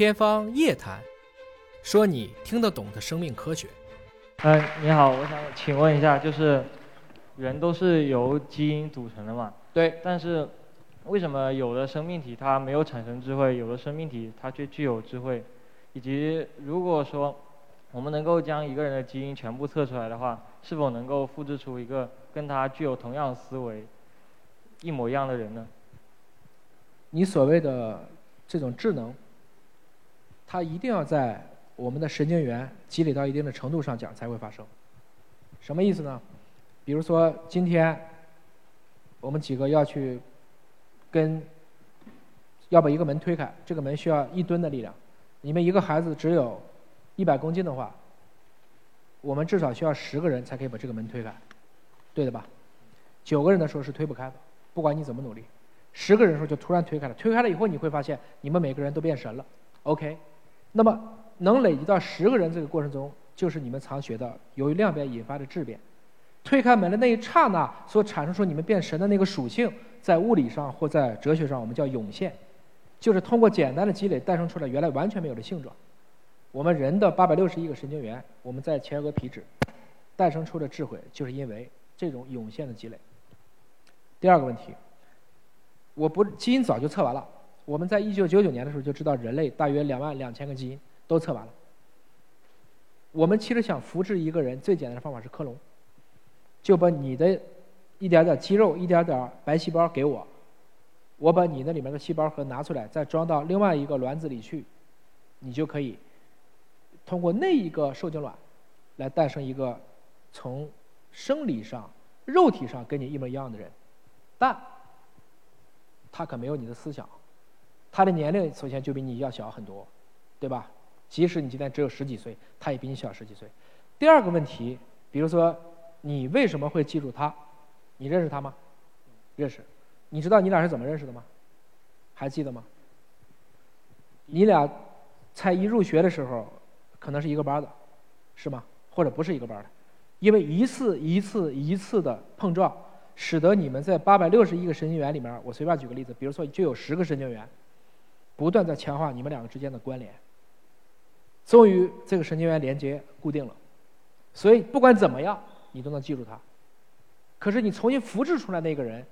天方夜谭，说你听得懂的生命科学。嗯，你好，我想请问一下，就是人都是由基因组成的嘛？对。但是为什么有的生命体它没有产生智慧，有的生命体它却具有智慧？以及如果说我们能够将一个人的基因全部测出来的话，是否能够复制出一个跟他具有同样思维、一模一样的人呢？你所谓的这种智能，它一定要在我们的神经元积累到一定的程度上讲才会发生。什么意思呢？比如说今天我们几个要去跟要把一个门推开，这个门需要一吨的力量。你们一个孩子只有一百公斤的话，我们至少需要十个人才可以把这个门推开，对的吧？九个人的时候是推不开的，不管你怎么努力。十个人的时候就突然推开了，推开了以后你会发现你们每个人都变神了。OK，那么能累积到十个人这个过程中，就是你们常学的由于量变引发的质变。推开门的那一刹那所产生出你们变神的那个属性，在物理上或在哲学上我们叫涌现，就是通过简单的积累诞生出来原来完全没有的性状。我们人的八百六十亿个神经元，我们在前额皮质诞生出的智慧，就是因为这种涌现的积累。第二个问题。我不基因早就测完了，我们在一九九九年的时候就知道人类大约两万两千个基因都测完了。我们其实想复制一个人最简单的方法是克隆，就把你的一点点肌肉、一点点白细胞给我，我把你那里面的细胞核拿出来，再装到另外一个卵子里去，你就可以通过那一个受精卵来诞生一个从生理上、肉体上跟你一模一样的人，但。他可没有你的思想，他的年龄首先就比你要小很多，对吧？即使你今天只有十几岁，他也比你小十几岁。第二个问题，比如说，你为什么会记住他？你认识他吗？认识。你知道你俩是怎么认识的吗？还记得吗？你俩才一入学的时候，可能是一个班的，是吗？或者不是一个班的？因为一次一次一次的碰撞。使得你们在八百六十亿个神经元里面，我随便举个例子，比如说就有十个神经元，不断在强化你们两个之间的关联。终于这个神经元连接固定了，所以不管怎么样，你都能记住它。可是你重新复制出来那个人，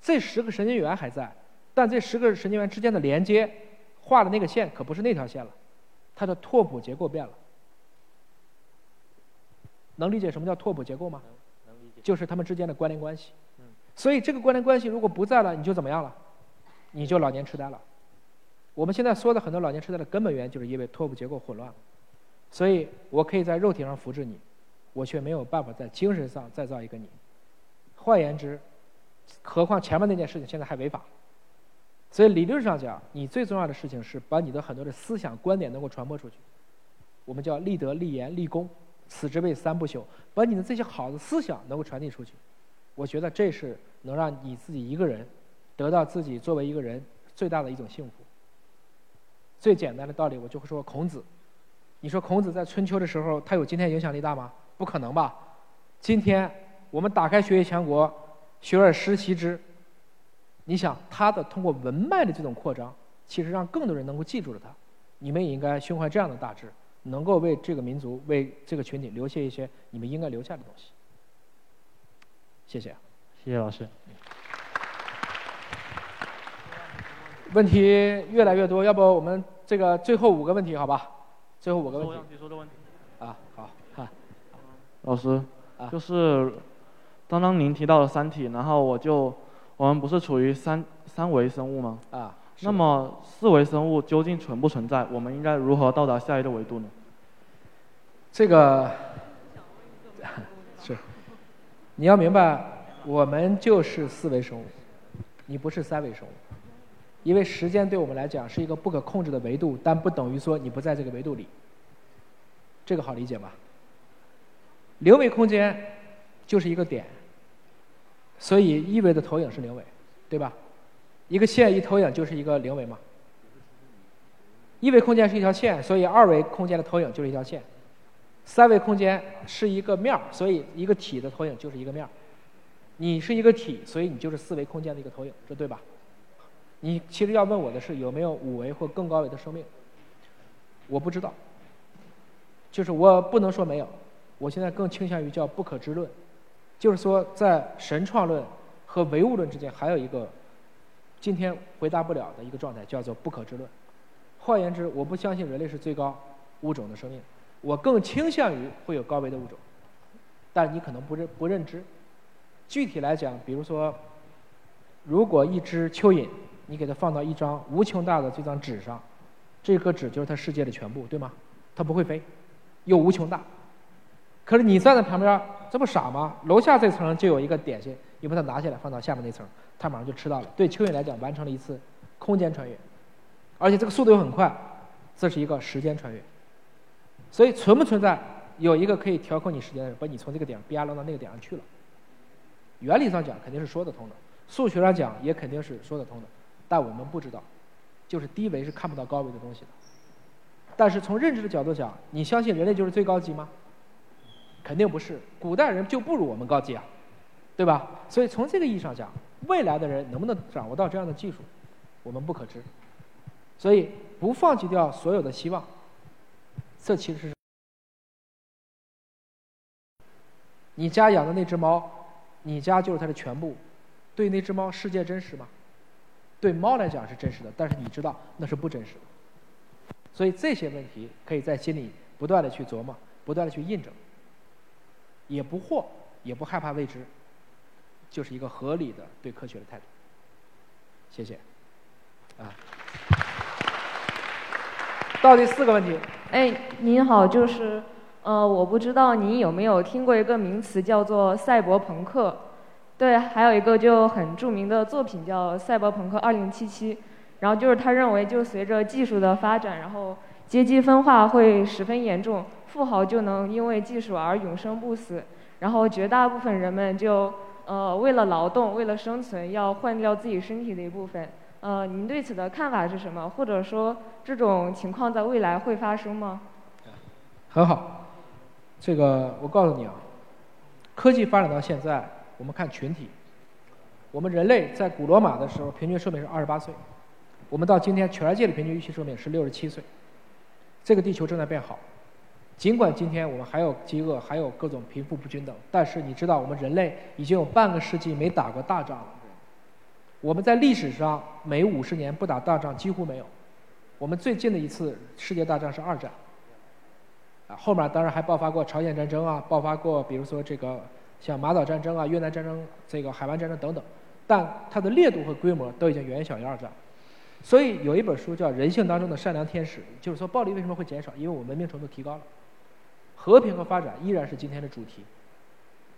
这十个神经元还在，但这十个神经元之间的连接画的那个线可不是那条线了，它的拓扑结构变了。能理解什么叫拓扑结构吗？能理解。就是它们之间的关联关系。所以这个关联关系如果不在了，你就怎么样了？你就老年痴呆了。我们现在说的很多老年痴呆的根本原因，就是因为拓扑结构混乱。所以我可以在肉体上复制你，我却没有办法在精神上再造一个你。换言之，何况前面那件事情现在还违法。所以理论上讲，你最重要的事情是把你的很多的思想观点能够传播出去。我们叫立德、立言、立功，此之谓三不朽。把你的这些好的思想能够传递出去。我觉得这是能让你自己一个人得到自己作为一个人最大的一种幸福。最简单的道理，我就会说孔子。你说孔子在春秋的时候，他有今天影响力大吗？不可能吧。今天我们打开学业强国，学而时习之。你想他的通过文脉的这种扩张，其实让更多人能够记住了他。你们也应该胸怀这样的大志，能够为这个民族、为这个群体留下一些你们应该留下的东西。谢谢，谢谢老师。问题越来越多，要不我们这个最后五个问题，好吧？最后五个问题。提出的问题。啊，好，哈。老师，就是刚刚您提到了三体，然后我就我们不是处于三三维生物吗？啊。那么四维生物究竟存不存在？我们应该如何到达下一个维度呢？这个 是。你要明白，我们就是四维生物，你不是三维生物，因为时间对我们来讲是一个不可控制的维度，但不等于说你不在这个维度里。这个好理解吧？零维空间就是一个点，所以一维的投影是零维，对吧？一个线一投影就是一个零维嘛。一维空间是一条线，所以二维空间的投影就是一条线。三维空间是一个面儿，所以一个体的投影就是一个面儿。你是一个体，所以你就是四维空间的一个投影，这对吧？你其实要问我的是有没有五维或更高维的生命？我不知道。就是我不能说没有，我现在更倾向于叫不可知论，就是说在神创论和唯物论之间还有一个今天回答不了的一个状态，叫做不可知论。换言之，我不相信人类是最高物种的生命，我更倾向于会有高维的物种，但你可能不认不认知。具体来讲，比如说，如果一只蚯蚓，你给它放到一张无穷大的这张纸上，这颗纸就是它世界的全部，对吗？它不会飞。又无穷大，可是你站在旁边，这不傻吗？楼下这层就有一个点心，你把它拿下来放到下面那层，它马上就吃到了。对蚯蚓来讲，完成了一次空间穿越，而且这个速度又很快，这是一个时间穿越。所以存不存在有一个可以调控你时间的人，把你从这个点啪扔到那个点上去了？原理上讲肯定是说得通的，数学上讲也肯定是说得通的，但我们不知道，就是低维是看不到高维的东西的。但是从认知的角度讲，你相信人类就是最高级吗？肯定不是，古代人就不如我们高级啊，对吧？所以从这个意义上讲，未来的人能不能掌握到这样的技术，我们不可知。所以不放弃掉所有的希望，这其实是你家养的那只猫，你家就是它的全部。对那只猫，世界真实吗？对猫来讲是真实的，但是你知道那是不真实的。所以这些问题可以在心里不断的去琢磨，不断的去印证，也不惑，也不害怕未知，就是一个合理的对科学的态度。谢谢。啊，到第四个问题。哎，您好，就是呃，我不知道您有没有听过一个名词叫做赛博朋克？对，还有一个就很著名的作品叫《赛博朋克2077》。然后就是他认为，就随着技术的发展，然后阶级分化会十分严重，富豪就能因为技术而永生不死，然后绝大部分人们就呃为了劳动，为了生存，要换掉自己身体的一部分。呃，您对此的看法是什么？或者说这种情况在未来会发生吗？很好，这个我告诉你啊，科技发展到现在，我们看群体，我们人类在古罗马的时候平均寿命是二十八岁。我们到今天，全世界的平均预期寿命是六十七岁。这个地球正在变好，尽管今天我们还有饥饿，还有各种贫富不均等，但是你知道，我们人类已经有半个世纪没打过大仗了。我们在历史上每五十年不打大仗几乎没有。我们最近的一次世界大战是二战，啊，后面当然还爆发过朝鲜战争啊，爆发过比如说这个像马岛战争啊、越南战争、这个海湾战争等等，但它的烈度和规模都已经远远小于二战。所以有一本书叫《人性当中的善良天使》，就是说暴力为什么会减少？因为我们文明程度提高了，和平和发展依然是今天的主题。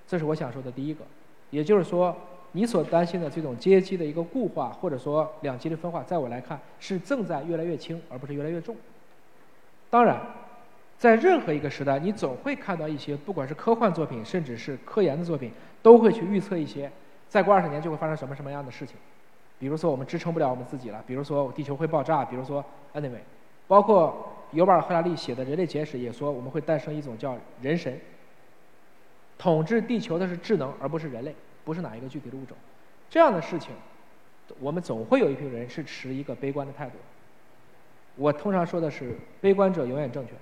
这是我想说的第一个，也就是说，你所担心的这种阶级的一个固化，或者说两极的分化，在我来看是正在越来越轻，而不是越来越重。当然，在任何一个时代，你总会看到一些不管是科幻作品，甚至是科研的作品，都会去预测一些再过二十年就会发生什么什么样的事情。比如说，我们支撑不了我们自己了；比如说，地球会爆炸；比如说，anyway，包括尤瓦尔·赫拉利写的《人类简史》也说，我们会诞生一种叫人神，统治地球的是智能，而不是人类，不是哪一个具体的物种。这样的事情，我们总会有一批人是持一个悲观的态度。我通常说的是，悲观者永远正确，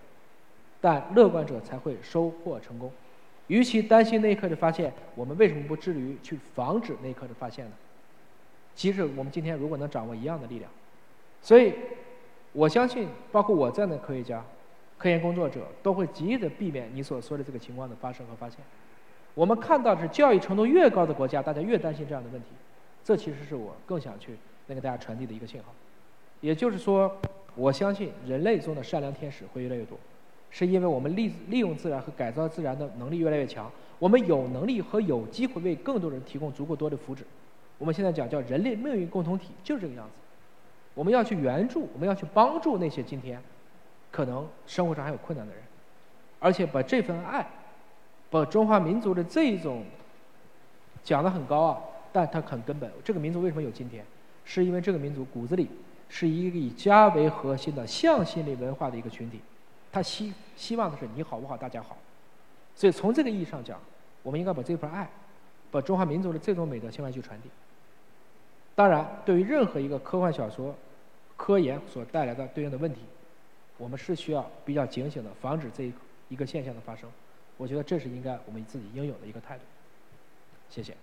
但乐观者才会收获成功。与其担心那一刻的发现，我们为什么不致力于去防止那一刻的发现呢？其实我们今天如果能掌握一样的力量，所以我相信，包括我这样的科学家、科研工作者，都会极力的避免你所说的这个情况的发生和发现。我们看到的是教育程度越高的国家，大家越担心这样的问题。这其实是我更想去能给大家传递的一个信号。也就是说，我相信人类中的善良天使会越来越多，是因为我们利利用自然和改造自然的能力越来越强，我们有能力和有机会为更多人提供足够多的福祉。我们现在讲叫人类命运共同体，就是这个样子。我们要去援助，我们要去帮助那些今天可能生活上还有困难的人，而且把这份爱，把中华民族的这一种讲的很高啊，但它很根本。这个民族为什么有今天？是因为这个民族骨子里是一个以家为核心的向心力文化的一个群体，他希希望的是你好我好大家好。所以从这个意义上讲，我们应该把这份爱，把中华民族的这种美德向外去传递。当然，对于任何一个科幻小说、科研所带来的对应的问题，我们是需要比较警醒的，防止这一一个现象的发生。我觉得这是应该我们自己应有的一个态度。谢谢。